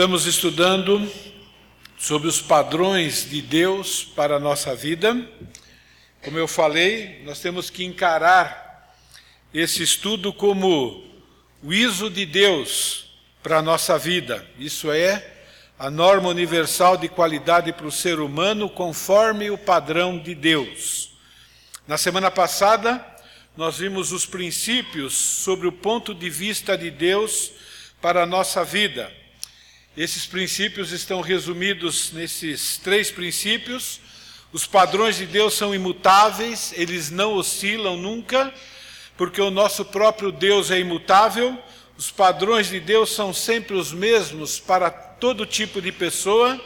Estamos estudando sobre os padrões de Deus para a nossa vida. Como eu falei, nós temos que encarar esse estudo como o ISO de Deus para a nossa vida. Isso é a norma universal de qualidade para o ser humano conforme o padrão de Deus. Na semana passada, nós vimos os princípios sobre o ponto de vista de Deus para a nossa vida. Esses princípios estão resumidos nesses três princípios. Os padrões de Deus são imutáveis, eles não oscilam nunca, porque o nosso próprio Deus é imutável. Os padrões de Deus são sempre os mesmos para todo tipo de pessoa.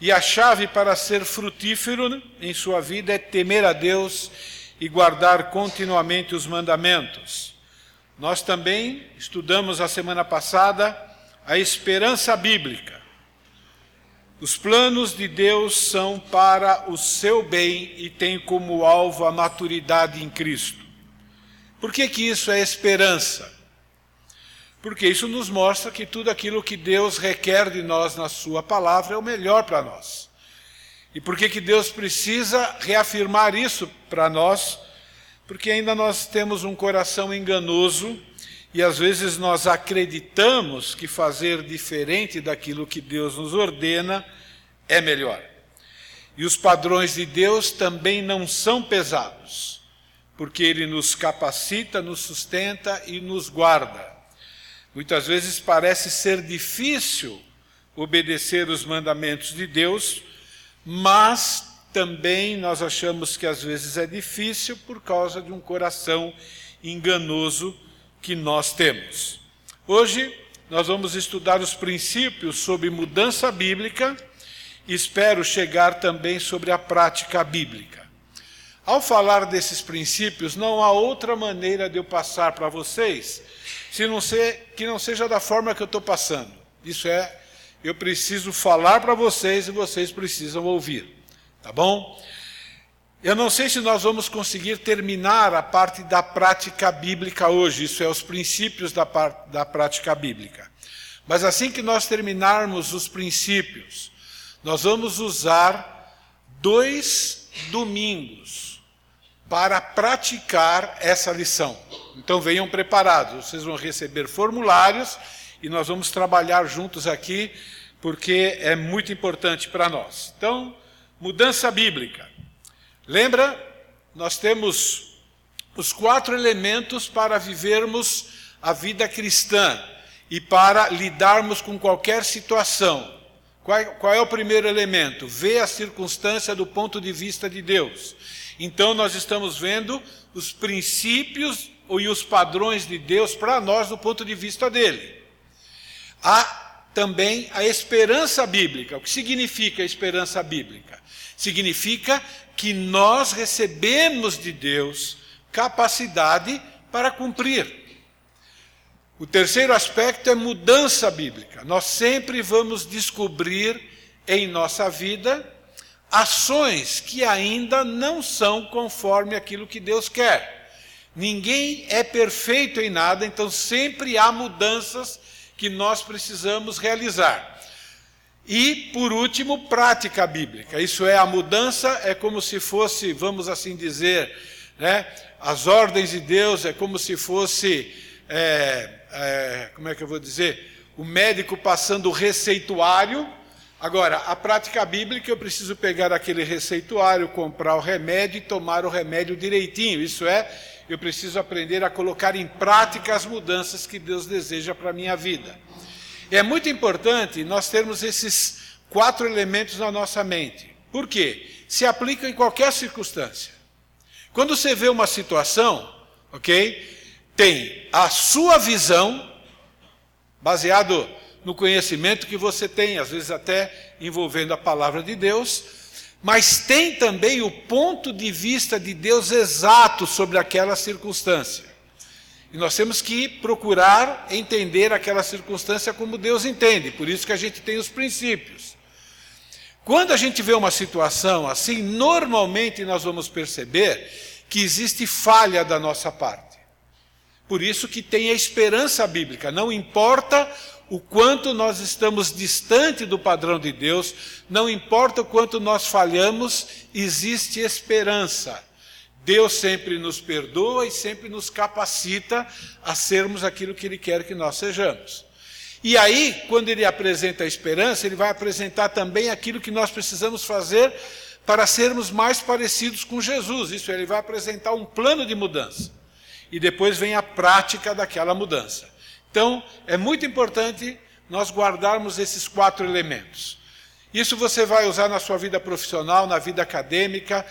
E a chave para ser frutífero em sua vida é temer a Deus e guardar continuamente os mandamentos. Nós também estudamos a semana passada a esperança bíblica. Os planos de Deus são para o seu bem e têm como alvo a maturidade em Cristo. Por que, que isso é esperança? Porque isso nos mostra que tudo aquilo que Deus requer de nós na Sua palavra é o melhor para nós. E por que, que Deus precisa reafirmar isso para nós? Porque ainda nós temos um coração enganoso e às vezes nós acreditamos que fazer diferente daquilo que Deus nos ordena é melhor. E os padrões de Deus também não são pesados, porque Ele nos capacita, nos sustenta e nos guarda. Muitas vezes parece ser difícil obedecer os mandamentos de Deus, mas também nós achamos que às vezes é difícil por causa de um coração enganoso que nós temos. Hoje nós vamos estudar os princípios sobre mudança bíblica e espero chegar também sobre a prática bíblica. Ao falar desses princípios, não há outra maneira de eu passar para vocês se não ser, que não seja da forma que eu estou passando. Isso é eu preciso falar para vocês e vocês precisam ouvir. Tá bom? Eu não sei se nós vamos conseguir terminar a parte da prática bíblica hoje, isso é, os princípios da, da prática bíblica. Mas assim que nós terminarmos os princípios, nós vamos usar dois domingos para praticar essa lição. Então venham preparados, vocês vão receber formulários e nós vamos trabalhar juntos aqui, porque é muito importante para nós. Então, mudança bíblica. Lembra? Nós temos os quatro elementos para vivermos a vida cristã e para lidarmos com qualquer situação. Qual, qual é o primeiro elemento? Ver a circunstância do ponto de vista de Deus. Então, nós estamos vendo os princípios e os padrões de Deus para nós do ponto de vista dele. Há também a esperança bíblica. O que significa a esperança bíblica? Significa que nós recebemos de Deus capacidade para cumprir. O terceiro aspecto é mudança bíblica. Nós sempre vamos descobrir em nossa vida ações que ainda não são conforme aquilo que Deus quer. Ninguém é perfeito em nada, então sempre há mudanças que nós precisamos realizar. E, por último, prática bíblica. Isso é, a mudança é como se fosse, vamos assim dizer, né, as ordens de Deus, é como se fosse, é, é, como é que eu vou dizer, o médico passando o receituário. Agora, a prática bíblica, eu preciso pegar aquele receituário, comprar o remédio e tomar o remédio direitinho. Isso é, eu preciso aprender a colocar em prática as mudanças que Deus deseja para a minha vida. É muito importante nós termos esses quatro elementos na nossa mente. Por quê? Se aplicam em qualquer circunstância. Quando você vê uma situação, ok? Tem a sua visão, baseado no conhecimento que você tem, às vezes até envolvendo a palavra de Deus, mas tem também o ponto de vista de Deus exato sobre aquela circunstância. E nós temos que procurar entender aquela circunstância como Deus entende, por isso que a gente tem os princípios. Quando a gente vê uma situação assim, normalmente nós vamos perceber que existe falha da nossa parte. Por isso que tem a esperança bíblica, não importa o quanto nós estamos distante do padrão de Deus, não importa o quanto nós falhamos, existe esperança. Deus sempre nos perdoa e sempre nos capacita a sermos aquilo que Ele quer que nós sejamos. E aí, quando Ele apresenta a esperança, Ele vai apresentar também aquilo que nós precisamos fazer para sermos mais parecidos com Jesus. Isso, Ele vai apresentar um plano de mudança. E depois vem a prática daquela mudança. Então, é muito importante nós guardarmos esses quatro elementos. Isso você vai usar na sua vida profissional, na vida acadêmica,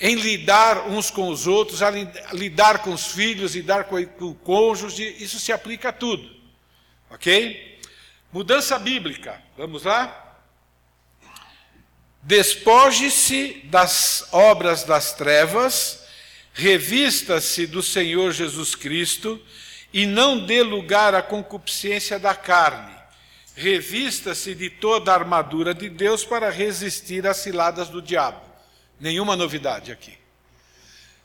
em lidar uns com os outros, a lidar com os filhos, lidar com o cônjuge, isso se aplica a tudo. Ok? Mudança bíblica, vamos lá? Despoje-se das obras das trevas, revista-se do Senhor Jesus Cristo e não dê lugar à concupiscência da carne. Revista-se de toda a armadura de Deus para resistir às ciladas do diabo. Nenhuma novidade aqui.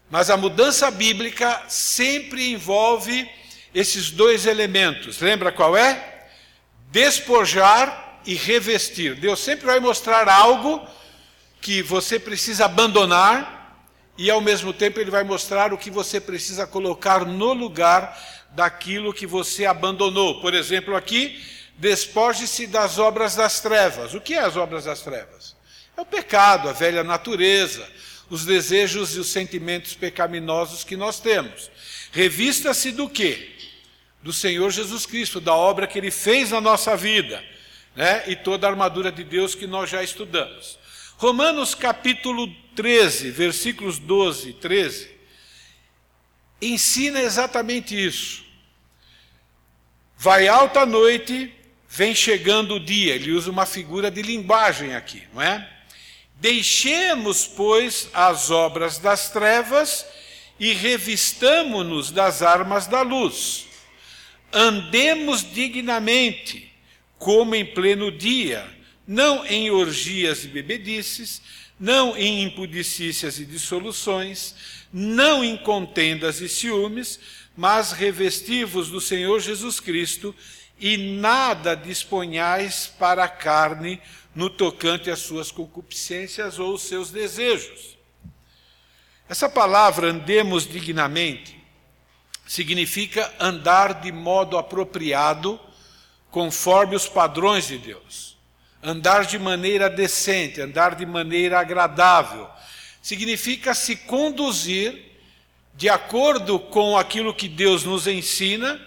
Mas a mudança bíblica sempre envolve esses dois elementos. Lembra qual é? Despojar e revestir. Deus sempre vai mostrar algo que você precisa abandonar e ao mesmo tempo ele vai mostrar o que você precisa colocar no lugar daquilo que você abandonou. Por exemplo, aqui, despoje-se das obras das trevas. O que é as obras das trevas? É o pecado, a velha natureza, os desejos e os sentimentos pecaminosos que nós temos. Revista-se do quê? Do Senhor Jesus Cristo, da obra que ele fez na nossa vida, né? E toda a armadura de Deus que nós já estudamos. Romanos capítulo 13, versículos 12 e 13, ensina exatamente isso. Vai alta noite, vem chegando o dia. Ele usa uma figura de linguagem aqui, não é? Deixemos, pois, as obras das trevas e revistamo-nos das armas da luz. Andemos dignamente, como em pleno dia, não em orgias e bebedices, não em impudicícias e dissoluções, não em contendas e ciúmes, mas revestivos do Senhor Jesus Cristo e nada disponhais para a carne no tocante às suas concupiscências ou seus desejos. Essa palavra andemos dignamente significa andar de modo apropriado, conforme os padrões de Deus. Andar de maneira decente, andar de maneira agradável. Significa se conduzir de acordo com aquilo que Deus nos ensina,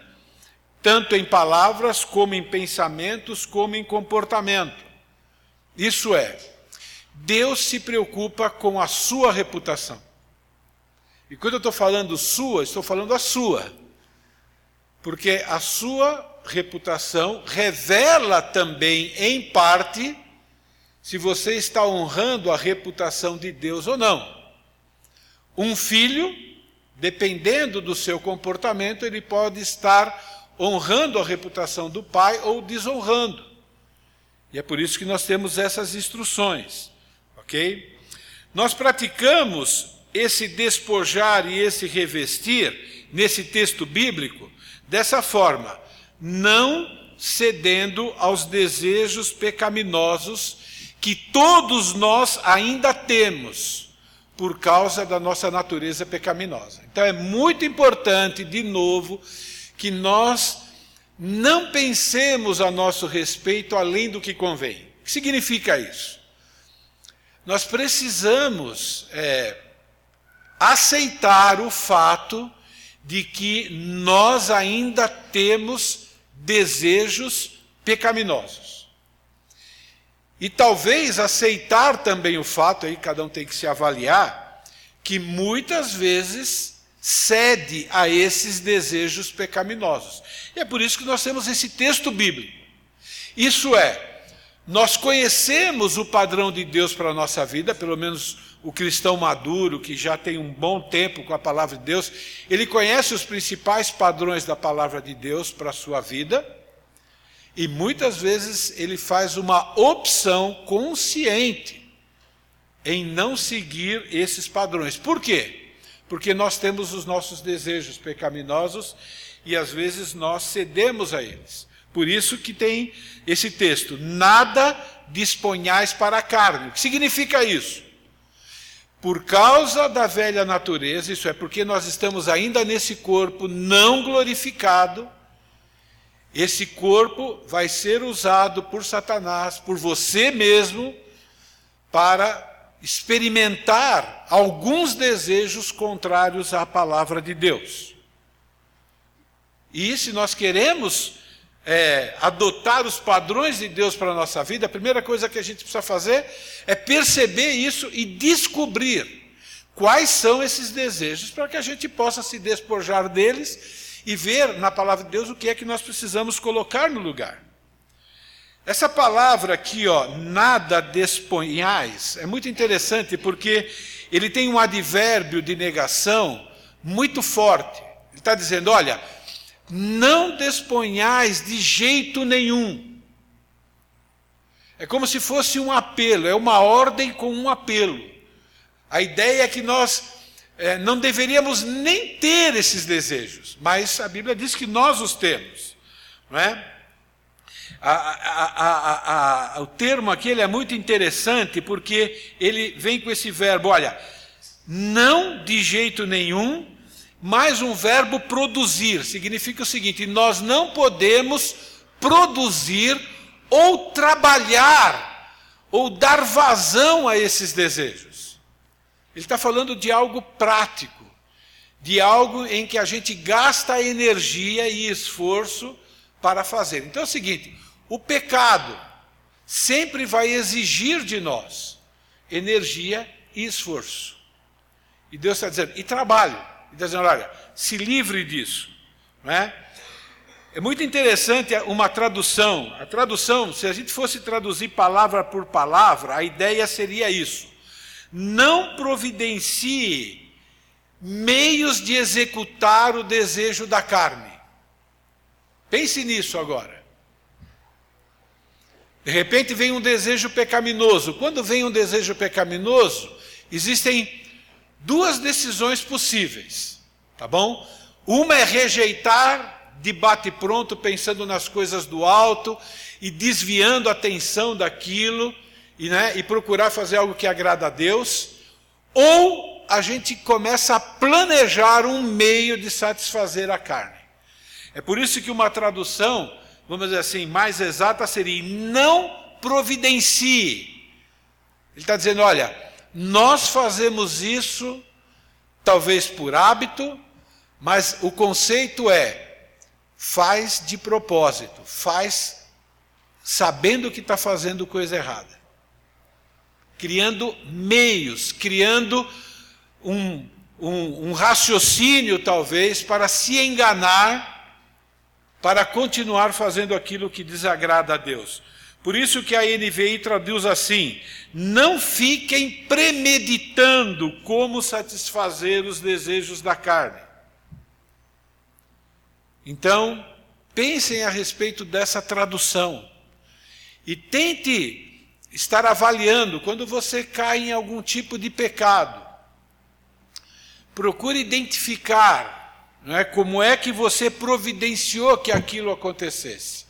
tanto em palavras, como em pensamentos, como em comportamento. Isso é, Deus se preocupa com a sua reputação. E quando eu estou falando sua, estou falando a sua. Porque a sua reputação revela também, em parte, se você está honrando a reputação de Deus ou não. Um filho dependendo do seu comportamento, ele pode estar honrando a reputação do pai ou desonrando. E é por isso que nós temos essas instruções, ok? Nós praticamos esse despojar e esse revestir nesse texto bíblico dessa forma, não cedendo aos desejos pecaminosos que todos nós ainda temos por causa da nossa natureza pecaminosa. Então é muito importante, de novo, que nós não pensemos a nosso respeito além do que convém. O que significa isso? Nós precisamos é, aceitar o fato de que nós ainda temos desejos pecaminosos. E talvez aceitar também o fato, aí cada um tem que se avaliar, que muitas vezes cede a esses desejos pecaminosos. E é por isso que nós temos esse texto bíblico. Isso é, nós conhecemos o padrão de Deus para a nossa vida, pelo menos o cristão maduro, que já tem um bom tempo com a palavra de Deus, ele conhece os principais padrões da palavra de Deus para a sua vida e muitas vezes ele faz uma opção consciente em não seguir esses padrões. Por quê? Porque nós temos os nossos desejos pecaminosos e às vezes nós cedemos a eles. Por isso que tem esse texto: nada disponhais para a carne. O que significa isso? Por causa da velha natureza, isso é porque nós estamos ainda nesse corpo não glorificado, esse corpo vai ser usado por Satanás, por você mesmo, para experimentar alguns desejos contrários à palavra de Deus. E se nós queremos é, adotar os padrões de Deus para a nossa vida, a primeira coisa que a gente precisa fazer é perceber isso e descobrir quais são esses desejos, para que a gente possa se despojar deles e ver na palavra de Deus o que é que nós precisamos colocar no lugar. Essa palavra aqui, ó, nada desponhais, é muito interessante porque ele tem um advérbio de negação muito forte. Ele está dizendo: olha, não desponhais de jeito nenhum. É como se fosse um apelo, é uma ordem com um apelo. A ideia é que nós é, não deveríamos nem ter esses desejos, mas a Bíblia diz que nós os temos, não é? A, a, a, o termo aqui é muito interessante porque ele vem com esse verbo, olha, não de jeito nenhum, mais um verbo produzir. Significa o seguinte: nós não podemos produzir ou trabalhar ou dar vazão a esses desejos. Ele está falando de algo prático, de algo em que a gente gasta energia e esforço para fazer. Então é o seguinte: o pecado sempre vai exigir de nós energia e esforço. E Deus está dizendo, e trabalho. E está dizendo, olha, se livre disso. Não é? é muito interessante uma tradução. A tradução, se a gente fosse traduzir palavra por palavra, a ideia seria isso. Não providencie meios de executar o desejo da carne. Pense nisso agora. De repente vem um desejo pecaminoso. Quando vem um desejo pecaminoso, existem duas decisões possíveis, tá bom? Uma é rejeitar de bate-pronto, pensando nas coisas do alto e desviando a atenção daquilo e, né, e procurar fazer algo que agrada a Deus, ou a gente começa a planejar um meio de satisfazer a carne. É por isso que uma tradução vamos dizer assim, mais exata seria: não providencie. Ele está dizendo: olha, nós fazemos isso, talvez por hábito, mas o conceito é: faz de propósito, faz sabendo que está fazendo coisa errada, criando meios, criando um, um, um raciocínio, talvez, para se enganar para continuar fazendo aquilo que desagrada a Deus. Por isso que a NVI traduz assim: não fiquem premeditando como satisfazer os desejos da carne. Então, pensem a respeito dessa tradução e tente estar avaliando quando você cai em algum tipo de pecado. Procure identificar não é? Como é que você providenciou que aquilo acontecesse?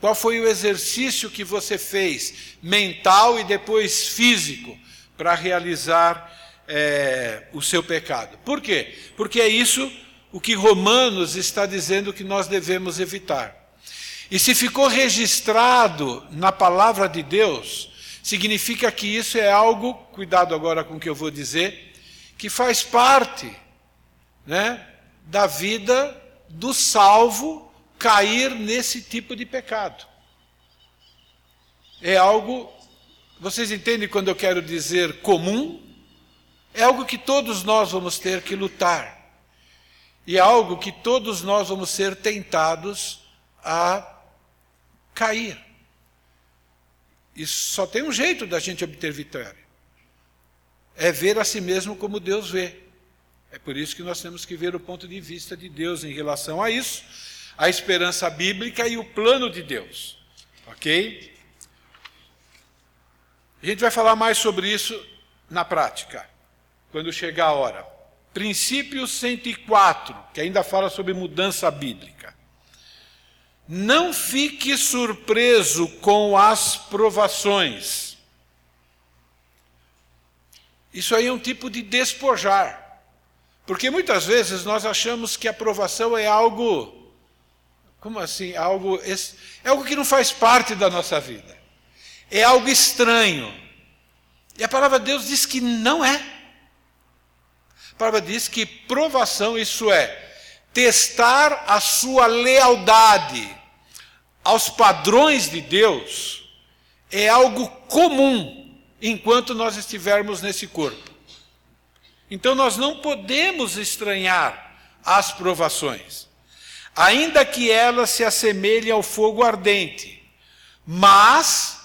Qual foi o exercício que você fez, mental e depois físico, para realizar é, o seu pecado? Por quê? Porque é isso o que Romanos está dizendo que nós devemos evitar. E se ficou registrado na palavra de Deus, significa que isso é algo, cuidado agora com o que eu vou dizer, que faz parte, né? da vida do salvo cair nesse tipo de pecado. É algo, vocês entendem quando eu quero dizer comum? É algo que todos nós vamos ter que lutar. E é algo que todos nós vamos ser tentados a cair. E só tem um jeito da gente obter vitória: é ver a si mesmo como Deus vê. É por isso que nós temos que ver o ponto de vista de Deus em relação a isso, a esperança bíblica e o plano de Deus. Ok? A gente vai falar mais sobre isso na prática, quando chegar a hora. Princípio 104, que ainda fala sobre mudança bíblica. Não fique surpreso com as provações. Isso aí é um tipo de despojar. Porque muitas vezes nós achamos que a provação é algo. Como assim? Algo, é algo que não faz parte da nossa vida. É algo estranho. E a palavra de Deus diz que não é. A palavra diz que provação, isso é, testar a sua lealdade aos padrões de Deus, é algo comum enquanto nós estivermos nesse corpo. Então nós não podemos estranhar as provações, ainda que elas se assemelhem ao fogo ardente, mas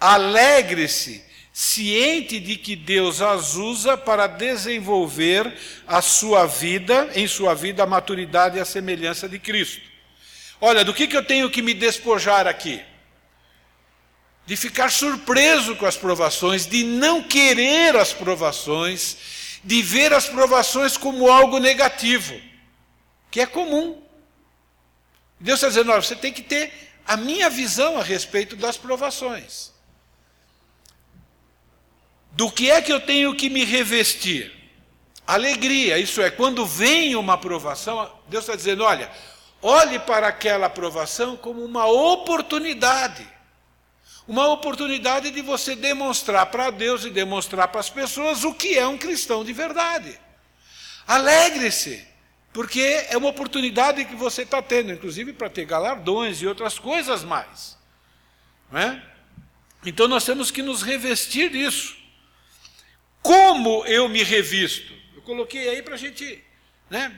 alegre-se, ciente de que Deus as usa para desenvolver a sua vida, em sua vida, a maturidade e a semelhança de Cristo. Olha, do que, que eu tenho que me despojar aqui? De ficar surpreso com as provações, de não querer as provações, de ver as provações como algo negativo, que é comum. Deus está dizendo: olha, você tem que ter a minha visão a respeito das provações. Do que é que eu tenho que me revestir? Alegria, isso é, quando vem uma aprovação, Deus está dizendo: olha, olhe para aquela aprovação como uma oportunidade uma oportunidade de você demonstrar para Deus e demonstrar para as pessoas o que é um cristão de verdade. Alegre-se, porque é uma oportunidade que você está tendo, inclusive para ter galardões e outras coisas mais. É? Então nós temos que nos revestir disso. Como eu me revisto? Eu coloquei aí para a gente, né?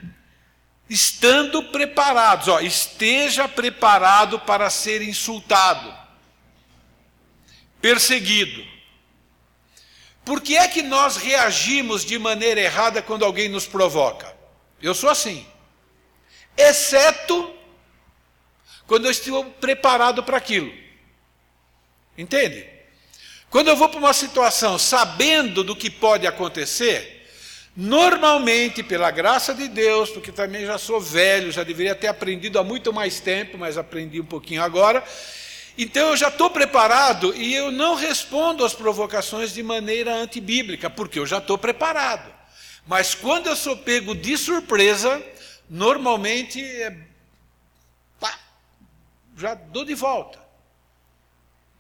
Estando preparados, ó, esteja preparado para ser insultado perseguido. Por que é que nós reagimos de maneira errada quando alguém nos provoca? Eu sou assim. Exceto quando eu estou preparado para aquilo. Entende? Quando eu vou para uma situação sabendo do que pode acontecer, normalmente, pela graça de Deus, porque também já sou velho, já deveria ter aprendido há muito mais tempo, mas aprendi um pouquinho agora, então eu já estou preparado e eu não respondo às provocações de maneira antibíblica, porque eu já estou preparado. Mas quando eu sou pego de surpresa, normalmente é, pá, já dou de volta.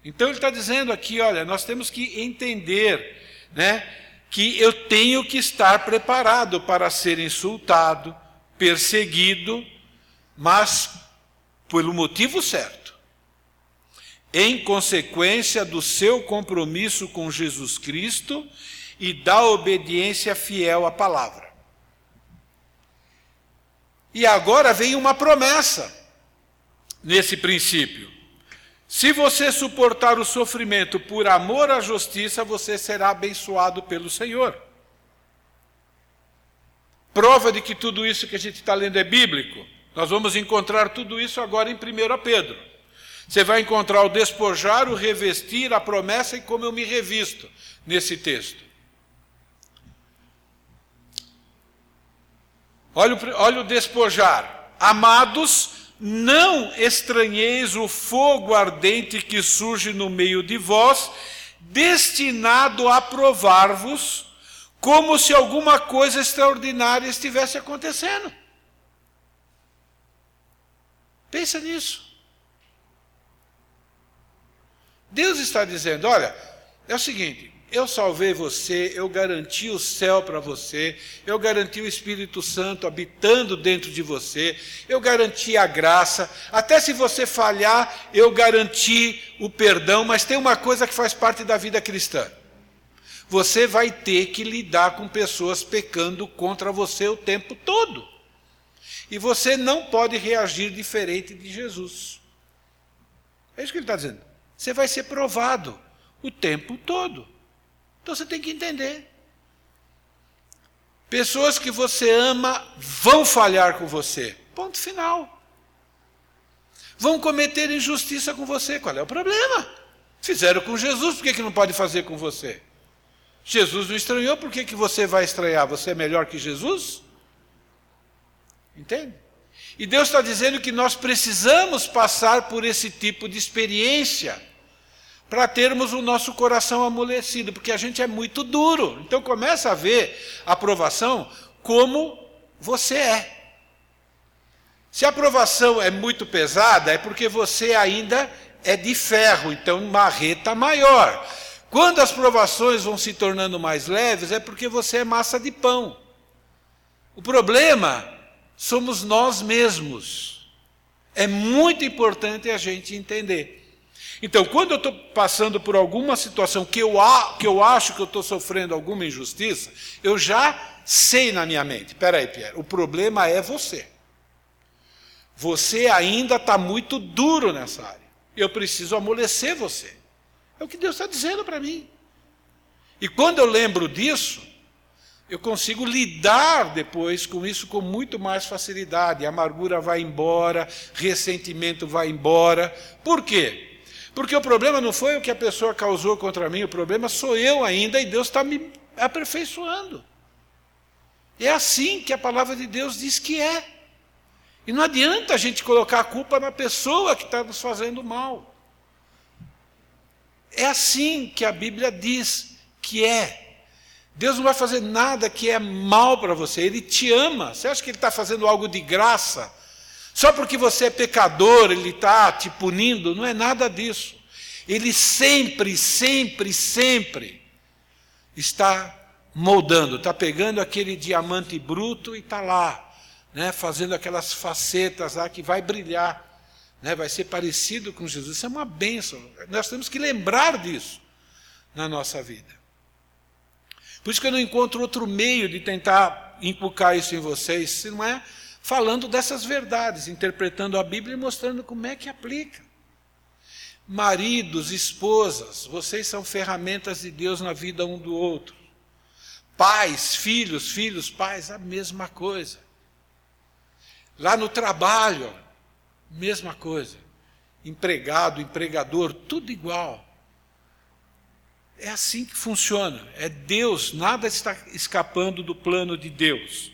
Então ele está dizendo aqui, olha, nós temos que entender, né, que eu tenho que estar preparado para ser insultado, perseguido, mas pelo motivo certo em consequência do seu compromisso com Jesus Cristo e da obediência fiel à palavra. E agora vem uma promessa nesse princípio. Se você suportar o sofrimento por amor à justiça, você será abençoado pelo Senhor. Prova de que tudo isso que a gente está lendo é bíblico. Nós vamos encontrar tudo isso agora em 1 Pedro. Você vai encontrar o despojar, o revestir, a promessa e como eu me revisto nesse texto. Olha o, olha o despojar. Amados, não estranheis o fogo ardente que surge no meio de vós, destinado a provar-vos, como se alguma coisa extraordinária estivesse acontecendo. Pensa nisso. Deus está dizendo: olha, é o seguinte, eu salvei você, eu garanti o céu para você, eu garanti o Espírito Santo habitando dentro de você, eu garanti a graça, até se você falhar, eu garanti o perdão, mas tem uma coisa que faz parte da vida cristã. Você vai ter que lidar com pessoas pecando contra você o tempo todo. E você não pode reagir diferente de Jesus. É isso que ele está dizendo. Você vai ser provado o tempo todo. Então você tem que entender. Pessoas que você ama vão falhar com você. Ponto final. Vão cometer injustiça com você. Qual é o problema? Fizeram com Jesus, por que, que não pode fazer com você? Jesus não estranhou, por que, que você vai estranhar? Você é melhor que Jesus? Entende? E Deus está dizendo que nós precisamos passar por esse tipo de experiência para termos o nosso coração amolecido, porque a gente é muito duro. Então começa a ver a aprovação como você é. Se a aprovação é muito pesada, é porque você ainda é de ferro, então marreta maior. Quando as provações vão se tornando mais leves, é porque você é massa de pão. O problema somos nós mesmos. É muito importante a gente entender. Então, quando eu estou passando por alguma situação que eu, que eu acho que eu estou sofrendo alguma injustiça, eu já sei na minha mente: espera aí, Pierre, o problema é você. Você ainda está muito duro nessa área. Eu preciso amolecer você. É o que Deus está dizendo para mim. E quando eu lembro disso, eu consigo lidar depois com isso com muito mais facilidade. A amargura vai embora, ressentimento vai embora. Por quê? Porque o problema não foi o que a pessoa causou contra mim, o problema sou eu ainda e Deus está me aperfeiçoando. É assim que a palavra de Deus diz que é. E não adianta a gente colocar a culpa na pessoa que está nos fazendo mal. É assim que a Bíblia diz que é. Deus não vai fazer nada que é mal para você, Ele te ama. Você acha que Ele está fazendo algo de graça? Só porque você é pecador, Ele está te punindo? Não é nada disso. Ele sempre, sempre, sempre está moldando, está pegando aquele diamante bruto e está lá, né, fazendo aquelas facetas lá que vai brilhar, né, vai ser parecido com Jesus. Isso é uma bênção. Nós temos que lembrar disso na nossa vida. Por isso que eu não encontro outro meio de tentar inculcar isso em vocês, se não é falando dessas verdades, interpretando a Bíblia e mostrando como é que aplica. Maridos, esposas, vocês são ferramentas de Deus na vida um do outro. Pais, filhos, filhos, pais, a mesma coisa. Lá no trabalho, mesma coisa. Empregado, empregador, tudo igual. É assim que funciona. É Deus, nada está escapando do plano de Deus.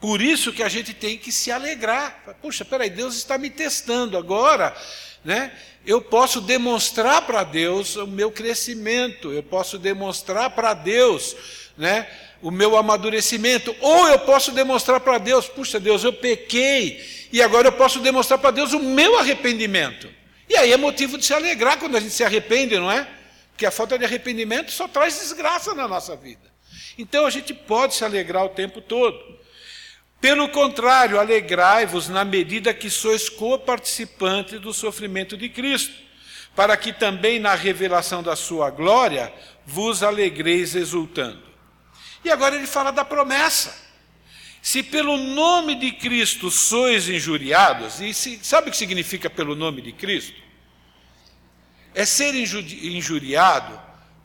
Por isso que a gente tem que se alegrar. Puxa, peraí, Deus está me testando agora, né? Eu posso demonstrar para Deus o meu crescimento, eu posso demonstrar para Deus, né? O meu amadurecimento, ou eu posso demonstrar para Deus, puxa Deus, eu pequei, e agora eu posso demonstrar para Deus o meu arrependimento. E aí é motivo de se alegrar quando a gente se arrepende, não é? Porque a falta de arrependimento só traz desgraça na nossa vida. Então a gente pode se alegrar o tempo todo. Pelo contrário, alegrai-vos na medida que sois coparticipantes do sofrimento de Cristo, para que também na revelação da sua glória vos alegreis exultando. E agora ele fala da promessa. Se pelo nome de Cristo sois injuriados, e se, sabe o que significa pelo nome de Cristo? é ser injuriado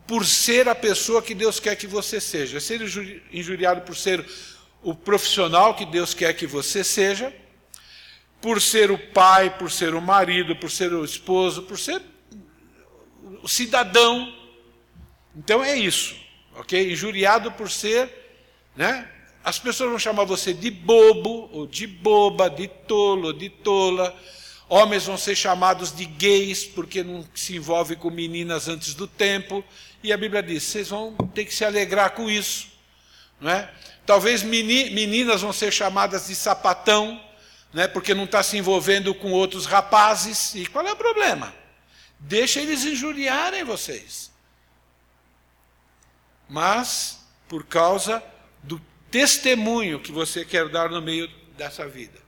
por ser a pessoa que Deus quer que você seja, é ser injuriado por ser o profissional que Deus quer que você seja, por ser o pai, por ser o marido, por ser o esposo, por ser o cidadão. Então é isso, ok? Injuriado por ser, né? As pessoas vão chamar você de bobo, ou de boba, de tolo, de tola Homens vão ser chamados de gays porque não se envolve com meninas antes do tempo. E a Bíblia diz: vocês vão ter que se alegrar com isso. Não é? Talvez meninas vão ser chamadas de sapatão, né, porque não está se envolvendo com outros rapazes. E qual é o problema? Deixa eles injuriarem vocês. Mas, por causa do testemunho que você quer dar no meio dessa vida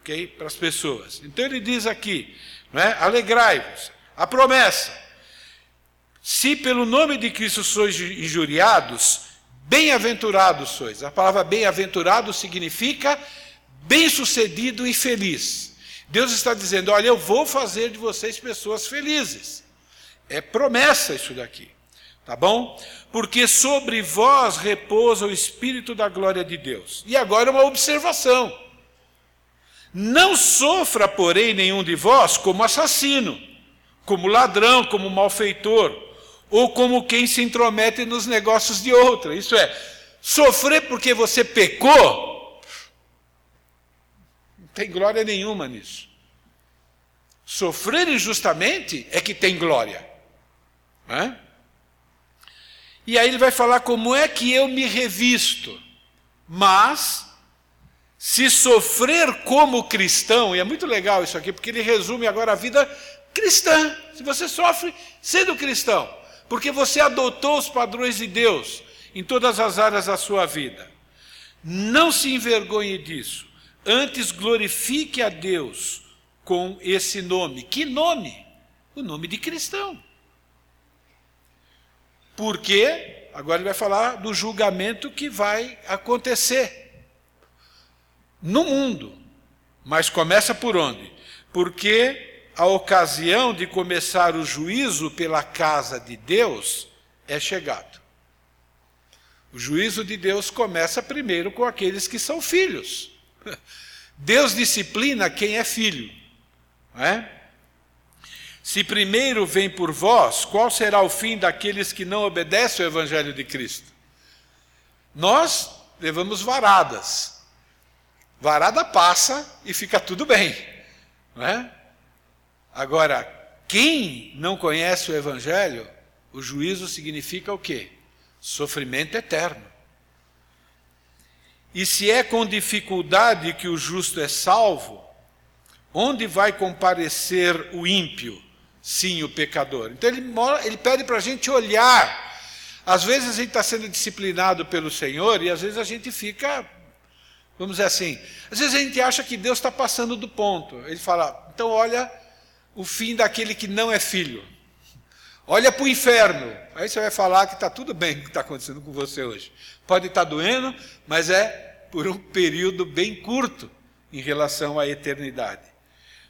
ok? Para as pessoas. Então ele diz aqui, não é? Alegrai-vos. A promessa. Se pelo nome de Cristo sois injuriados, bem-aventurados sois. A palavra bem-aventurado significa bem-sucedido e feliz. Deus está dizendo: olha, eu vou fazer de vocês pessoas felizes. É promessa isso daqui. Tá bom? Porque sobre vós repousa o Espírito da glória de Deus. E agora uma observação. Não sofra, porém, nenhum de vós como assassino, como ladrão, como malfeitor, ou como quem se intromete nos negócios de outra. Isso é, sofrer porque você pecou, Não tem glória nenhuma nisso. Sofrer injustamente é que tem glória. É? E aí ele vai falar como é que eu me revisto. Mas, se sofrer como cristão, e é muito legal isso aqui, porque ele resume agora a vida cristã. Se você sofre sendo cristão, porque você adotou os padrões de Deus em todas as áreas da sua vida, não se envergonhe disso. Antes glorifique a Deus com esse nome. Que nome? O nome de cristão. Porque agora ele vai falar do julgamento que vai acontecer no mundo. Mas começa por onde? Porque a ocasião de começar o juízo pela casa de Deus é chegado. O juízo de Deus começa primeiro com aqueles que são filhos. Deus disciplina quem é filho. É? Se primeiro vem por vós, qual será o fim daqueles que não obedecem ao Evangelho de Cristo? Nós levamos varadas. Varada passa e fica tudo bem. Não é? Agora, quem não conhece o Evangelho, o juízo significa o quê? Sofrimento eterno. E se é com dificuldade que o justo é salvo, onde vai comparecer o ímpio? sim o pecador. Então ele, ele pede para a gente olhar. Às vezes a gente está sendo disciplinado pelo Senhor e às vezes a gente fica, vamos dizer assim, às vezes a gente acha que Deus está passando do ponto. Ele fala, então olha o fim daquele que não é filho. Olha para o inferno. Aí você vai falar que está tudo bem o que está acontecendo com você hoje. Pode estar tá doendo, mas é por um período bem curto em relação à eternidade.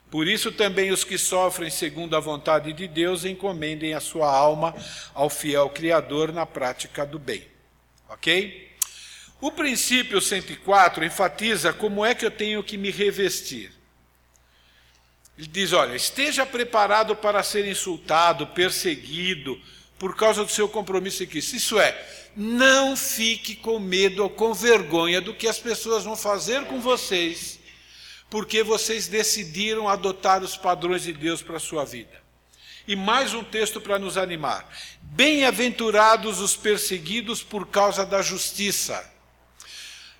Por isso também os que sofrem segundo a vontade de Deus encomendem a sua alma ao fiel Criador na prática do bem. Ok? O princípio 104 enfatiza como é que eu tenho que me revestir. Ele diz: olha, esteja preparado para ser insultado, perseguido, por causa do seu compromisso em Cristo. Isso é, não fique com medo ou com vergonha do que as pessoas vão fazer com vocês porque vocês decidiram adotar os padrões de Deus para a sua vida. E mais um texto para nos animar. Bem-aventurados os perseguidos por causa da justiça.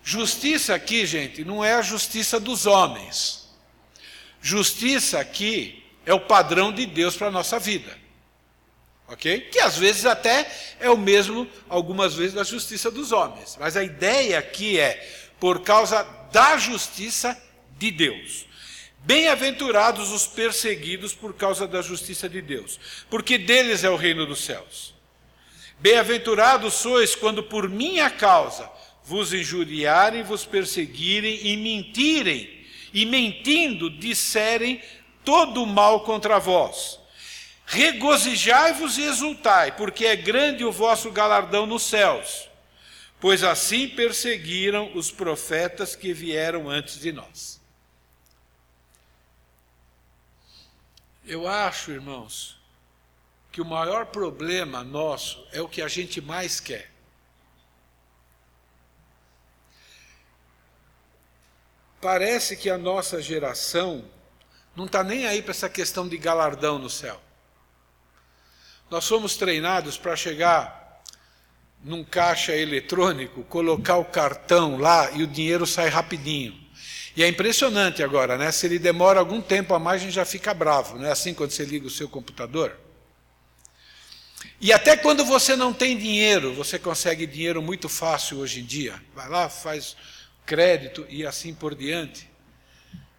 Justiça aqui, gente, não é a justiça dos homens. Justiça aqui é o padrão de Deus para a nossa vida. Ok? Que às vezes até é o mesmo, algumas vezes, da justiça dos homens. Mas a ideia aqui é por causa da justiça de Deus. Bem-aventurados os perseguidos por causa da justiça de Deus, porque deles é o reino dos céus. Bem-aventurados sois quando por minha causa vos injuriarem, vos perseguirem e mentirem, e mentindo disserem todo o mal contra vós. Regozijai-vos e exultai, porque é grande o vosso galardão nos céus, pois assim perseguiram os profetas que vieram antes de nós. Eu acho, irmãos, que o maior problema nosso é o que a gente mais quer. Parece que a nossa geração não está nem aí para essa questão de galardão no céu. Nós somos treinados para chegar num caixa eletrônico, colocar o cartão lá e o dinheiro sai rapidinho. E é impressionante agora, né? Se ele demora algum tempo a mais, a gente já fica bravo, não é assim quando você liga o seu computador? E até quando você não tem dinheiro, você consegue dinheiro muito fácil hoje em dia. Vai lá, faz crédito e assim por diante.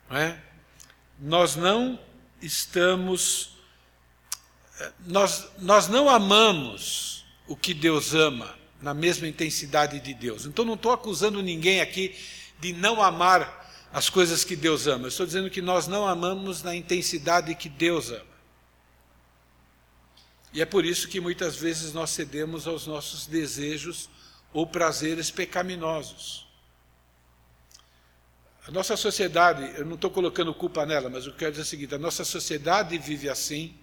Não é? Nós não estamos. Nós, nós não amamos o que Deus ama na mesma intensidade de Deus. Então não estou acusando ninguém aqui de não amar as coisas que Deus ama. Eu estou dizendo que nós não amamos na intensidade que Deus ama. E é por isso que muitas vezes nós cedemos aos nossos desejos ou prazeres pecaminosos. A nossa sociedade, eu não estou colocando culpa nela, mas eu quero dizer o seguinte: a nossa sociedade vive assim,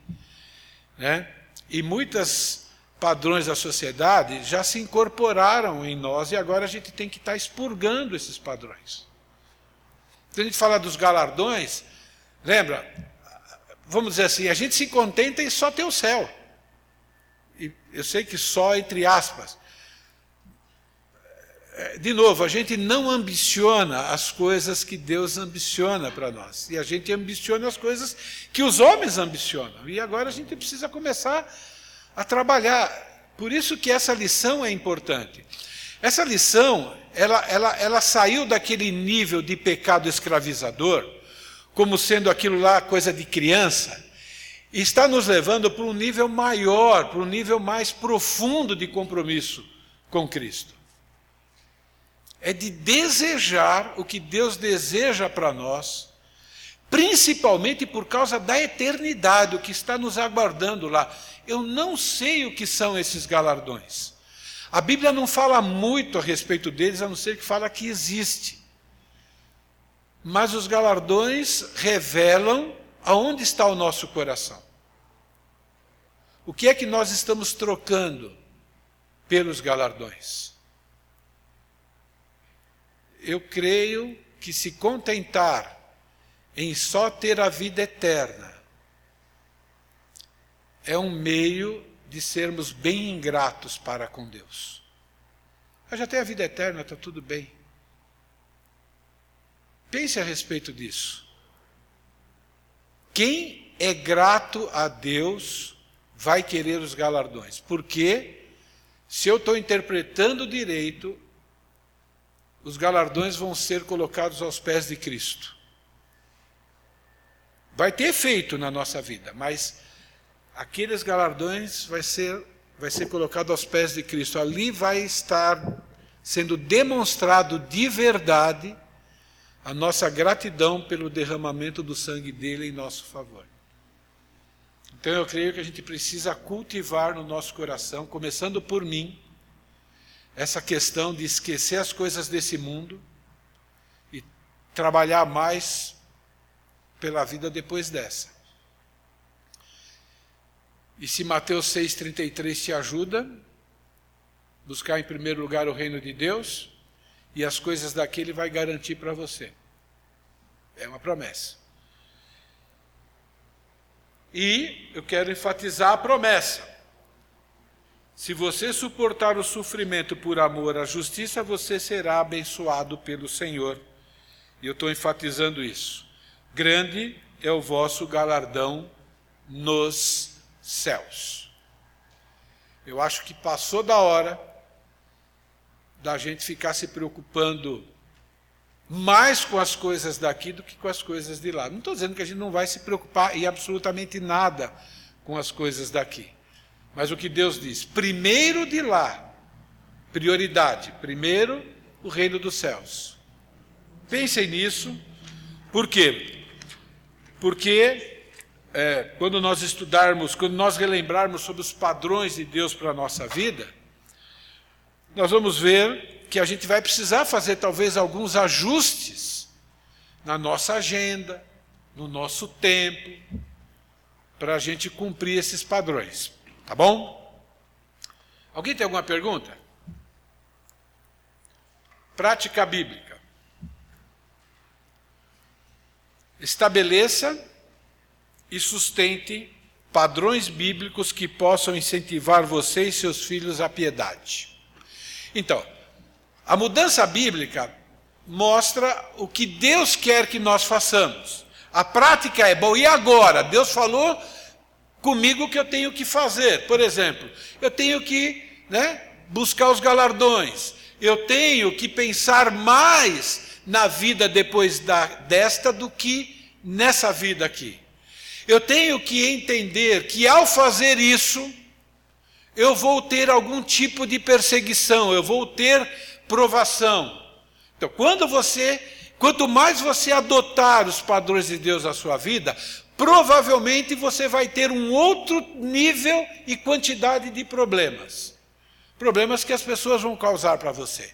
né? e muitos padrões da sociedade já se incorporaram em nós e agora a gente tem que estar expurgando esses padrões. Quando a gente fala dos galardões, lembra? Vamos dizer assim, a gente se contenta em só ter o céu. E eu sei que só entre aspas. É, de novo, a gente não ambiciona as coisas que Deus ambiciona para nós. E a gente ambiciona as coisas que os homens ambicionam. E agora a gente precisa começar a trabalhar. Por isso que essa lição é importante. Essa lição, ela, ela, ela saiu daquele nível de pecado escravizador, como sendo aquilo lá coisa de criança, e está nos levando para um nível maior, para um nível mais profundo de compromisso com Cristo. É de desejar o que Deus deseja para nós, principalmente por causa da eternidade, o que está nos aguardando lá. Eu não sei o que são esses galardões. A Bíblia não fala muito a respeito deles, a não ser que fala que existe. Mas os galardões revelam aonde está o nosso coração. O que é que nós estamos trocando pelos galardões? Eu creio que se contentar em só ter a vida eterna é um meio de sermos bem ingratos para com Deus. Eu já tenho a vida eterna, está tudo bem. Pense a respeito disso. Quem é grato a Deus vai querer os galardões. Porque, se eu estou interpretando direito, os galardões vão ser colocados aos pés de Cristo. Vai ter efeito na nossa vida, mas aqueles galardões vai ser, vai ser colocado aos pés de Cristo. Ali vai estar sendo demonstrado de verdade a nossa gratidão pelo derramamento do sangue dele em nosso favor. Então eu creio que a gente precisa cultivar no nosso coração, começando por mim, essa questão de esquecer as coisas desse mundo e trabalhar mais pela vida depois dessa. E se Mateus 6,33 te ajuda, buscar em primeiro lugar o reino de Deus, e as coisas daquele vai garantir para você. É uma promessa. E eu quero enfatizar a promessa. Se você suportar o sofrimento por amor à justiça, você será abençoado pelo Senhor. E eu estou enfatizando isso. Grande é o vosso galardão nos céus. Eu acho que passou da hora da gente ficar se preocupando mais com as coisas daqui do que com as coisas de lá. Não estou dizendo que a gente não vai se preocupar em absolutamente nada com as coisas daqui. Mas o que Deus diz? Primeiro de lá, prioridade. Primeiro, o reino dos céus. Pensem nisso. Por quê? Porque é, quando nós estudarmos, quando nós relembrarmos sobre os padrões de Deus para a nossa vida, nós vamos ver que a gente vai precisar fazer talvez alguns ajustes na nossa agenda, no nosso tempo, para a gente cumprir esses padrões. Tá bom? Alguém tem alguma pergunta? Prática bíblica. Estabeleça e sustente padrões bíblicos que possam incentivar você e seus filhos à piedade. Então, a mudança bíblica mostra o que Deus quer que nós façamos. A prática é, bom, e agora? Deus falou comigo que eu tenho que fazer. Por exemplo, eu tenho que né, buscar os galardões, eu tenho que pensar mais na vida depois da, desta do que nessa vida aqui. Eu tenho que entender que ao fazer isso, eu vou ter algum tipo de perseguição, eu vou ter provação. Então, quando você, quanto mais você adotar os padrões de Deus na sua vida, provavelmente você vai ter um outro nível e quantidade de problemas. Problemas que as pessoas vão causar para você.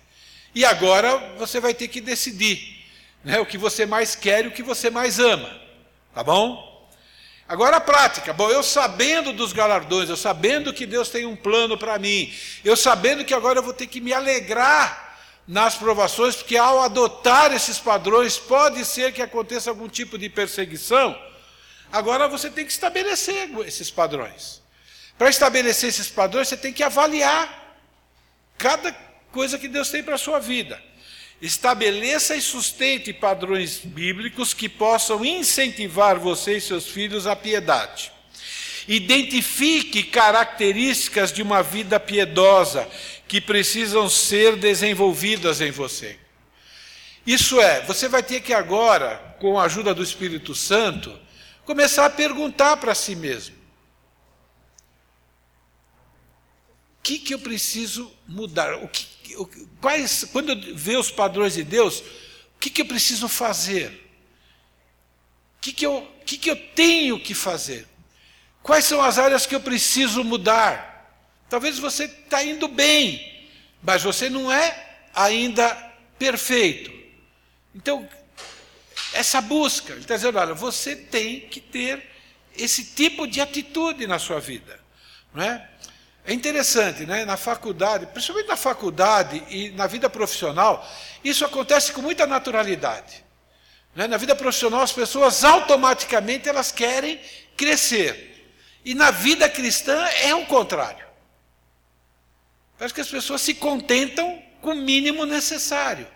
E agora você vai ter que decidir né, o que você mais quer e o que você mais ama. Tá bom? Agora a prática. Bom, eu sabendo dos galardões, eu sabendo que Deus tem um plano para mim, eu sabendo que agora eu vou ter que me alegrar nas provações, porque ao adotar esses padrões pode ser que aconteça algum tipo de perseguição. Agora você tem que estabelecer esses padrões. Para estabelecer esses padrões, você tem que avaliar cada coisa que Deus tem para a sua vida. Estabeleça e sustente padrões bíblicos que possam incentivar você e seus filhos à piedade. Identifique características de uma vida piedosa que precisam ser desenvolvidas em você. Isso é, você vai ter que agora, com a ajuda do Espírito Santo, começar a perguntar para si mesmo: o que, que eu preciso mudar? O que, o, quais, quando eu ver os padrões de Deus, o que, que eu preciso fazer? O que, que, eu, o que, que eu tenho que fazer? Quais são as áreas que eu preciso mudar? Talvez você está indo bem, mas você não é ainda perfeito. Então, essa busca, ele está dizendo: olha, você tem que ter esse tipo de atitude na sua vida. Não é? É interessante, né? na faculdade, principalmente na faculdade e na vida profissional, isso acontece com muita naturalidade. Né? Na vida profissional, as pessoas automaticamente elas querem crescer. E na vida cristã é o contrário. Parece que as pessoas se contentam com o mínimo necessário.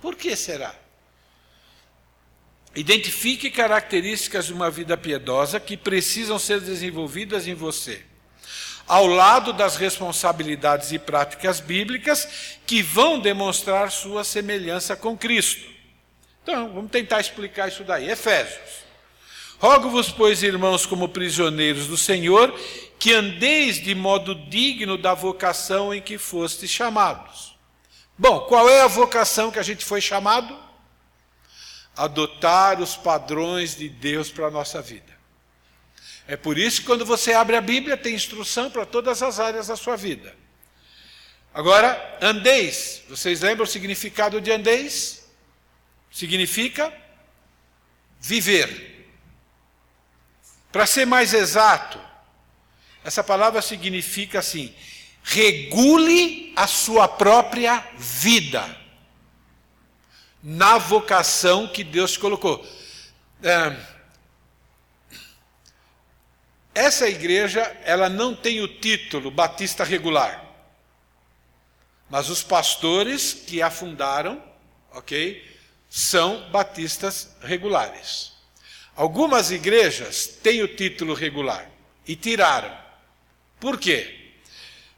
Por que será? Identifique características de uma vida piedosa que precisam ser desenvolvidas em você, ao lado das responsabilidades e práticas bíblicas que vão demonstrar sua semelhança com Cristo. Então, vamos tentar explicar isso daí. Efésios. Rogo-vos, pois, irmãos, como prisioneiros do Senhor, que andeis de modo digno da vocação em que fostes chamados. Bom, qual é a vocação que a gente foi chamado? Adotar os padrões de Deus para a nossa vida. É por isso que quando você abre a Bíblia, tem instrução para todas as áreas da sua vida. Agora, andeis. Vocês lembram o significado de andeis? Significa viver. Para ser mais exato, essa palavra significa assim: regule a sua própria vida na vocação que Deus colocou. É, essa igreja, ela não tem o título Batista Regular. Mas os pastores que a fundaram, ok, são batistas regulares. Algumas igrejas têm o título regular e tiraram. Por quê?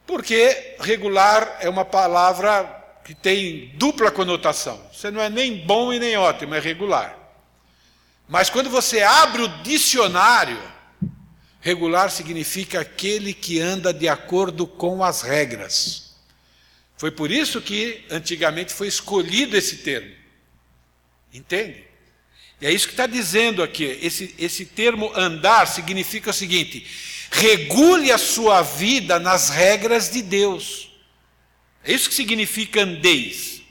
Porque regular é uma palavra que tem dupla conotação. Você não é nem bom e nem ótimo, é regular. Mas quando você abre o dicionário, regular significa aquele que anda de acordo com as regras. Foi por isso que antigamente foi escolhido esse termo. Entende? E é isso que está dizendo aqui. Esse, esse termo andar significa o seguinte: regule a sua vida nas regras de Deus. É isso que significa andeis.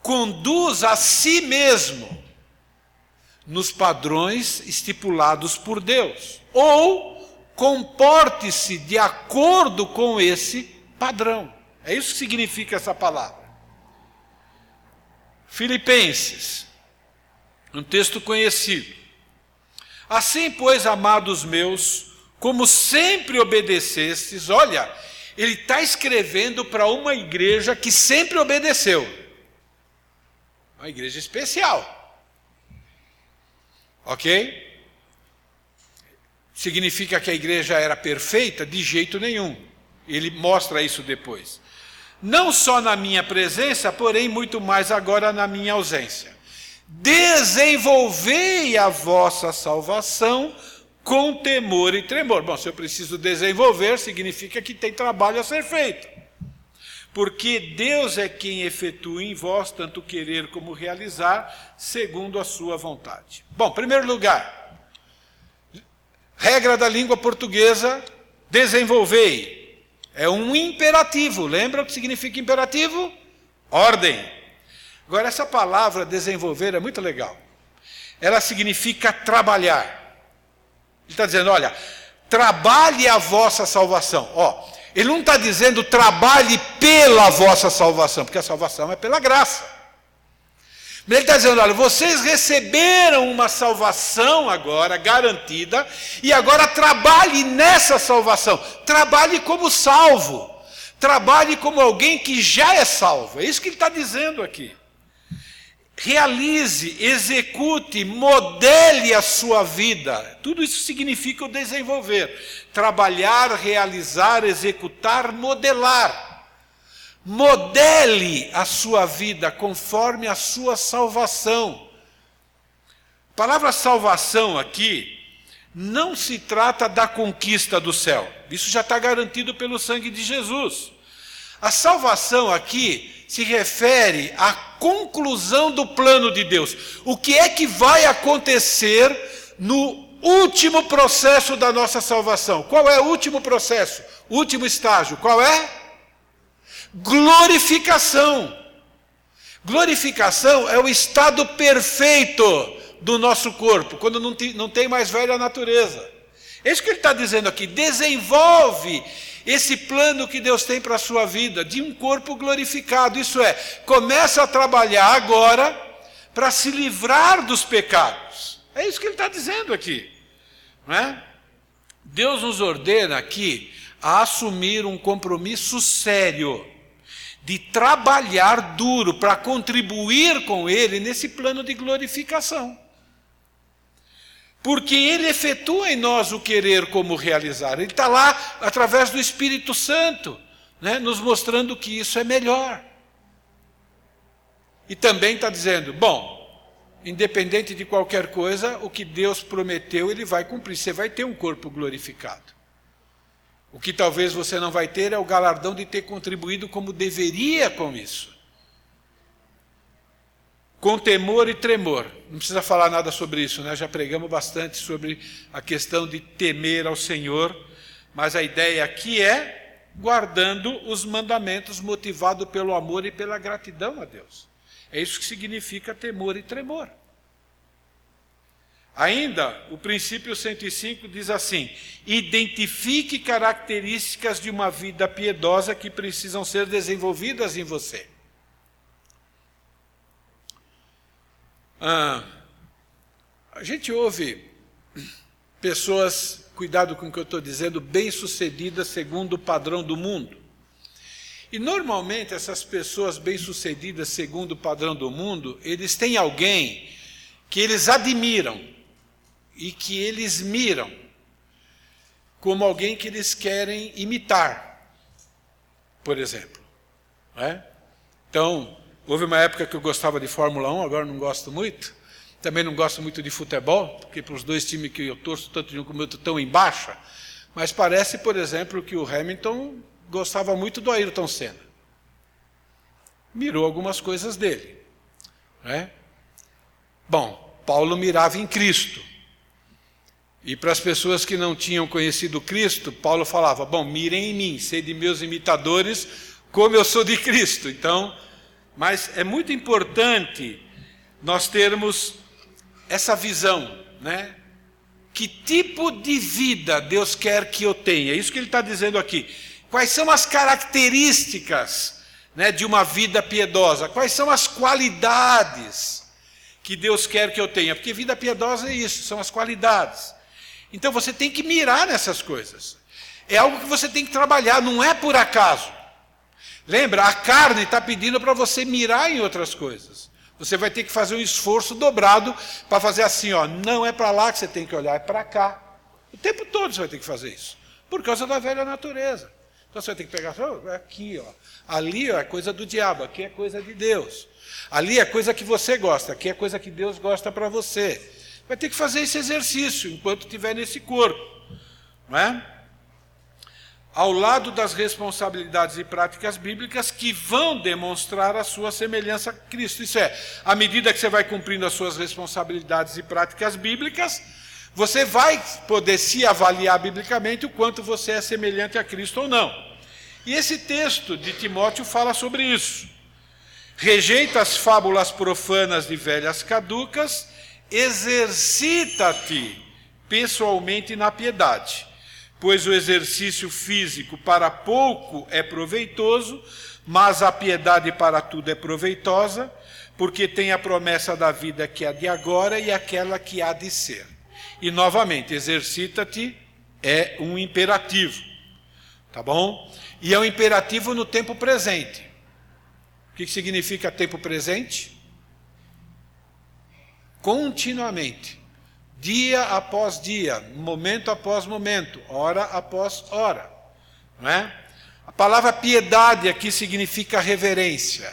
Conduz a si mesmo nos padrões estipulados por Deus. Ou comporte-se de acordo com esse padrão. É isso que significa essa palavra. Filipenses um texto conhecido. Assim, pois, amados meus, como sempre obedecestes, olha, ele está escrevendo para uma igreja que sempre obedeceu. Uma igreja especial. Ok? Significa que a igreja era perfeita? De jeito nenhum. Ele mostra isso depois. Não só na minha presença, porém muito mais agora na minha ausência desenvolvei a vossa salvação com temor e tremor. Bom, se eu preciso desenvolver, significa que tem trabalho a ser feito. Porque Deus é quem efetua em vós tanto querer como realizar, segundo a sua vontade. Bom, primeiro lugar, regra da língua portuguesa, desenvolvei. É um imperativo. Lembra o que significa imperativo? Ordem. Agora, essa palavra desenvolver é muito legal. Ela significa trabalhar. Ele está dizendo: olha, trabalhe a vossa salvação. Ó, Ele não está dizendo trabalhe pela vossa salvação, porque a salvação é pela graça. Ele está dizendo: olha, vocês receberam uma salvação agora garantida, e agora trabalhe nessa salvação. Trabalhe como salvo. Trabalhe como alguém que já é salvo. É isso que ele está dizendo aqui. Realize, execute, modele a sua vida. Tudo isso significa o desenvolver. Trabalhar, realizar, executar, modelar. Modele a sua vida conforme a sua salvação. A palavra salvação aqui não se trata da conquista do céu. Isso já está garantido pelo sangue de Jesus. A salvação aqui se refere à conclusão do plano de Deus. O que é que vai acontecer no último processo da nossa salvação? Qual é o último processo? Último estágio? Qual é? glorificação. Glorificação é o estado perfeito do nosso corpo, quando não tem, não tem mais velha natureza. É isso que ele está dizendo aqui. Desenvolve esse plano que Deus tem para a sua vida, de um corpo glorificado. Isso é, começa a trabalhar agora para se livrar dos pecados. É isso que ele está dizendo aqui. Não é? Deus nos ordena aqui a assumir um compromisso sério de trabalhar duro para contribuir com Ele nesse plano de glorificação. Porque Ele efetua em nós o querer como realizar. Ele está lá através do Espírito Santo, né, nos mostrando que isso é melhor. E também está dizendo: bom, independente de qualquer coisa, o que Deus prometeu, Ele vai cumprir. Você vai ter um corpo glorificado. O que talvez você não vai ter é o galardão de ter contribuído como deveria com isso. Com temor e tremor. Não precisa falar nada sobre isso, né? Já pregamos bastante sobre a questão de temer ao Senhor, mas a ideia aqui é guardando os mandamentos motivado pelo amor e pela gratidão a Deus. É isso que significa temor e tremor. Ainda, o princípio 105 diz assim: identifique características de uma vida piedosa que precisam ser desenvolvidas em você. Ah, a gente ouve pessoas, cuidado com o que eu estou dizendo, bem-sucedidas segundo o padrão do mundo. E normalmente essas pessoas bem-sucedidas segundo o padrão do mundo, eles têm alguém que eles admiram e que eles miram como alguém que eles querem imitar, por exemplo. É? Então, houve uma época que eu gostava de Fórmula 1, agora não gosto muito. Também não gosto muito de futebol, porque para os dois times que eu torço, tanto de um como outro, estão em baixa. Mas parece, por exemplo, que o Hamilton gostava muito do Ayrton Senna. Mirou algumas coisas dele. É? Bom, Paulo mirava em Cristo. E para as pessoas que não tinham conhecido Cristo, Paulo falava: Bom, mirem em mim, sede meus imitadores, como eu sou de Cristo. Então, mas é muito importante nós termos essa visão, né? Que tipo de vida Deus quer que eu tenha? É isso que ele está dizendo aqui. Quais são as características né, de uma vida piedosa? Quais são as qualidades que Deus quer que eu tenha? Porque vida piedosa é isso, são as qualidades. Então você tem que mirar nessas coisas. É algo que você tem que trabalhar, não é por acaso. Lembra, a carne está pedindo para você mirar em outras coisas. Você vai ter que fazer um esforço dobrado para fazer assim, ó, não é para lá que você tem que olhar, é para cá. O tempo todo você vai ter que fazer isso, por causa da velha natureza. Então você vai ter que pegar, oh, aqui, ó, ali ó, é coisa do diabo, aqui é coisa de Deus. Ali é coisa que você gosta, aqui é coisa que Deus gosta para você vai ter que fazer esse exercício enquanto estiver nesse corpo. Não é? Ao lado das responsabilidades e práticas bíblicas que vão demonstrar a sua semelhança a Cristo. Isso é, à medida que você vai cumprindo as suas responsabilidades e práticas bíblicas, você vai poder se avaliar biblicamente o quanto você é semelhante a Cristo ou não. E esse texto de Timóteo fala sobre isso. Rejeita as fábulas profanas de velhas caducas exercita-te pessoalmente na piedade, pois o exercício físico para pouco é proveitoso, mas a piedade para tudo é proveitosa, porque tem a promessa da vida que há de agora e aquela que há de ser. E novamente, exercita-te é um imperativo, tá bom? E é um imperativo no tempo presente. O que significa tempo presente? Continuamente, dia após dia, momento após momento, hora após hora, não é? A palavra piedade aqui significa reverência,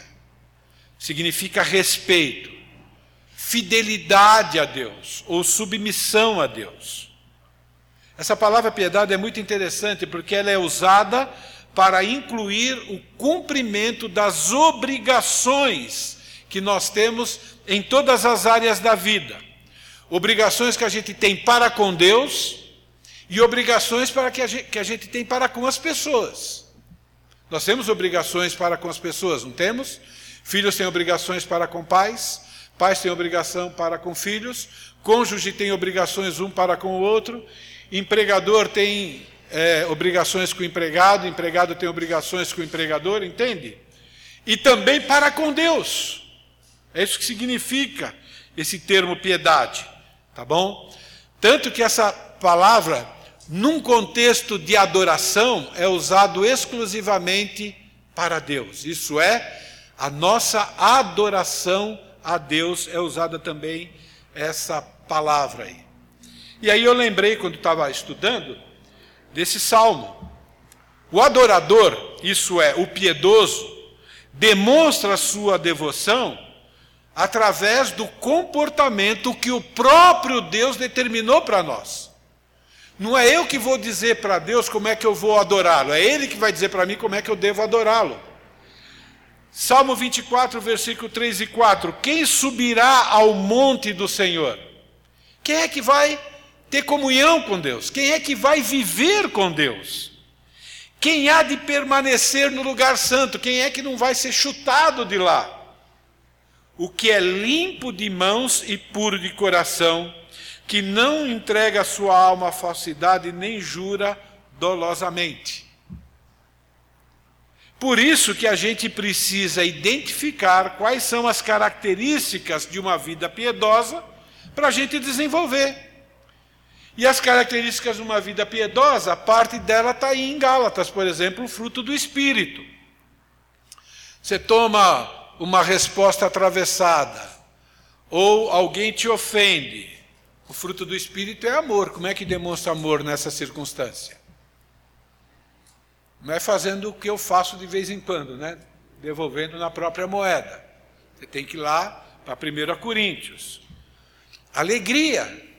significa respeito, fidelidade a Deus ou submissão a Deus. Essa palavra piedade é muito interessante porque ela é usada para incluir o cumprimento das obrigações que nós temos em todas as áreas da vida. Obrigações que a gente tem para com Deus e obrigações para que, a gente, que a gente tem para com as pessoas. Nós temos obrigações para com as pessoas, não temos? Filhos têm obrigações para com pais, pais têm obrigação para com filhos, cônjuge tem obrigações um para com o outro, empregador tem é, obrigações com o empregado, empregado tem obrigações com o empregador, entende? E também para com Deus. É isso que significa esse termo piedade, tá bom? Tanto que essa palavra, num contexto de adoração, é usado exclusivamente para Deus. Isso é, a nossa adoração a Deus é usada também essa palavra aí. E aí eu lembrei, quando estava estudando, desse salmo. O adorador, isso é, o piedoso, demonstra sua devoção através do comportamento que o próprio Deus determinou para nós. Não é eu que vou dizer para Deus como é que eu vou adorá-lo, é Ele que vai dizer para mim como é que eu devo adorá-lo. Salmo 24, versículo 3 e 4: Quem subirá ao monte do Senhor? Quem é que vai ter comunhão com Deus? Quem é que vai viver com Deus? Quem há de permanecer no lugar santo? Quem é que não vai ser chutado de lá? O que é limpo de mãos e puro de coração, que não entrega a sua alma à falsidade nem jura dolosamente. Por isso que a gente precisa identificar quais são as características de uma vida piedosa para a gente desenvolver. E as características de uma vida piedosa, parte dela está aí em Gálatas, por exemplo, o fruto do Espírito. Você toma uma resposta atravessada, ou alguém te ofende, o fruto do Espírito é amor. Como é que demonstra amor nessa circunstância? Não é fazendo o que eu faço de vez em quando, né? Devolvendo na própria moeda. Você tem que ir lá para 1 Coríntios. Alegria.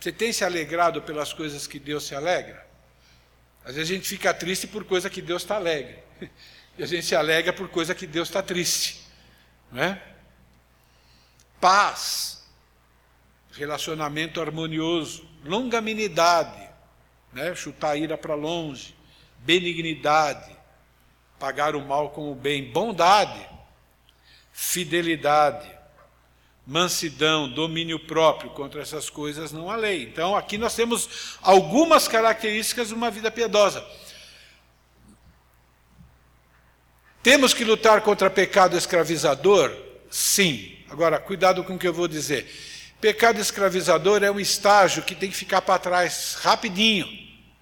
Você tem se alegrado pelas coisas que Deus se alegra? Às vezes a gente fica triste por coisa que Deus está alegre. E a gente se alegra por coisa que Deus está triste. Não é? Paz, relacionamento harmonioso, longanimidade, né? chutar a ira para longe, benignidade, pagar o mal com o bem, bondade, fidelidade, mansidão, domínio próprio, contra essas coisas não há lei. Então, aqui nós temos algumas características de uma vida piedosa. Temos que lutar contra pecado escravizador? Sim. Agora, cuidado com o que eu vou dizer. Pecado escravizador é um estágio que tem que ficar para trás rapidinho.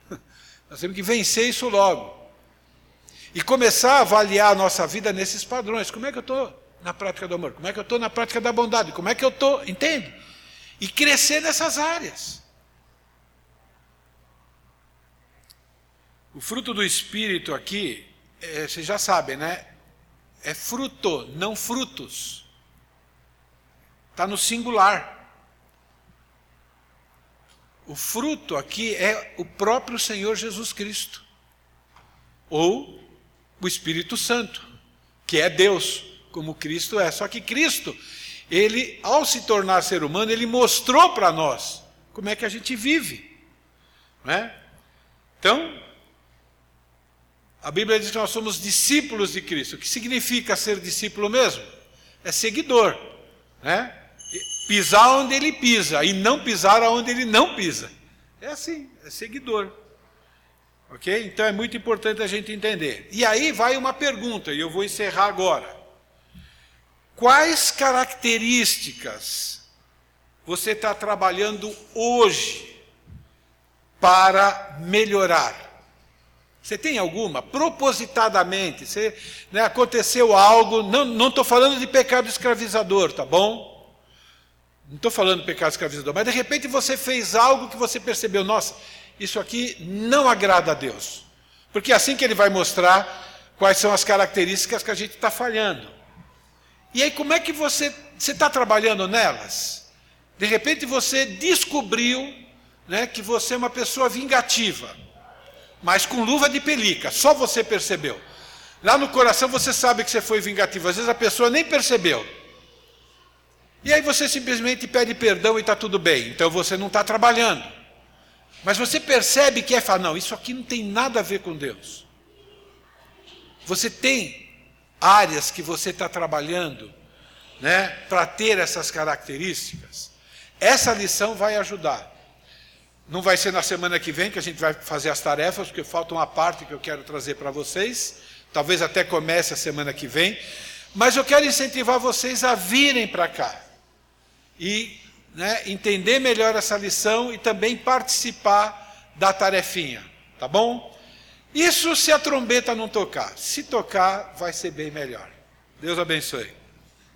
Nós temos que vencer isso logo. E começar a avaliar a nossa vida nesses padrões. Como é que eu estou na prática do amor? Como é que eu estou na prática da bondade? Como é que eu estou, entende? E crescer nessas áreas. O fruto do Espírito aqui, é, vocês já sabem, né? É fruto, não frutos. Está no singular. O fruto aqui é o próprio Senhor Jesus Cristo. Ou o Espírito Santo, que é Deus como Cristo é. Só que Cristo, ele, ao se tornar ser humano, ele mostrou para nós como é que a gente vive. Não é? Então, a Bíblia diz que nós somos discípulos de Cristo. O que significa ser discípulo mesmo? É seguidor. Né? Pisar onde ele pisa e não pisar onde ele não pisa. É assim, é seguidor. Ok? Então é muito importante a gente entender. E aí vai uma pergunta, e eu vou encerrar agora. Quais características você está trabalhando hoje para melhorar? Você tem alguma? Propositadamente. Você, né, aconteceu algo, não estou falando de pecado escravizador, tá bom? Não estou falando de pecado escravizador, mas de repente você fez algo que você percebeu, nossa, isso aqui não agrada a Deus. Porque é assim que ele vai mostrar quais são as características que a gente está falhando. E aí, como é que você está trabalhando nelas? De repente você descobriu né, que você é uma pessoa vingativa mas com luva de pelica, só você percebeu. Lá no coração você sabe que você foi vingativo, às vezes a pessoa nem percebeu. E aí você simplesmente pede perdão e está tudo bem, então você não está trabalhando. Mas você percebe que é falar, não, isso aqui não tem nada a ver com Deus. Você tem áreas que você está trabalhando né, para ter essas características. Essa lição vai ajudar. Não vai ser na semana que vem que a gente vai fazer as tarefas, porque falta uma parte que eu quero trazer para vocês. Talvez até comece a semana que vem. Mas eu quero incentivar vocês a virem para cá e né, entender melhor essa lição e também participar da tarefinha, tá bom? Isso se a trombeta não tocar. Se tocar, vai ser bem melhor. Deus abençoe.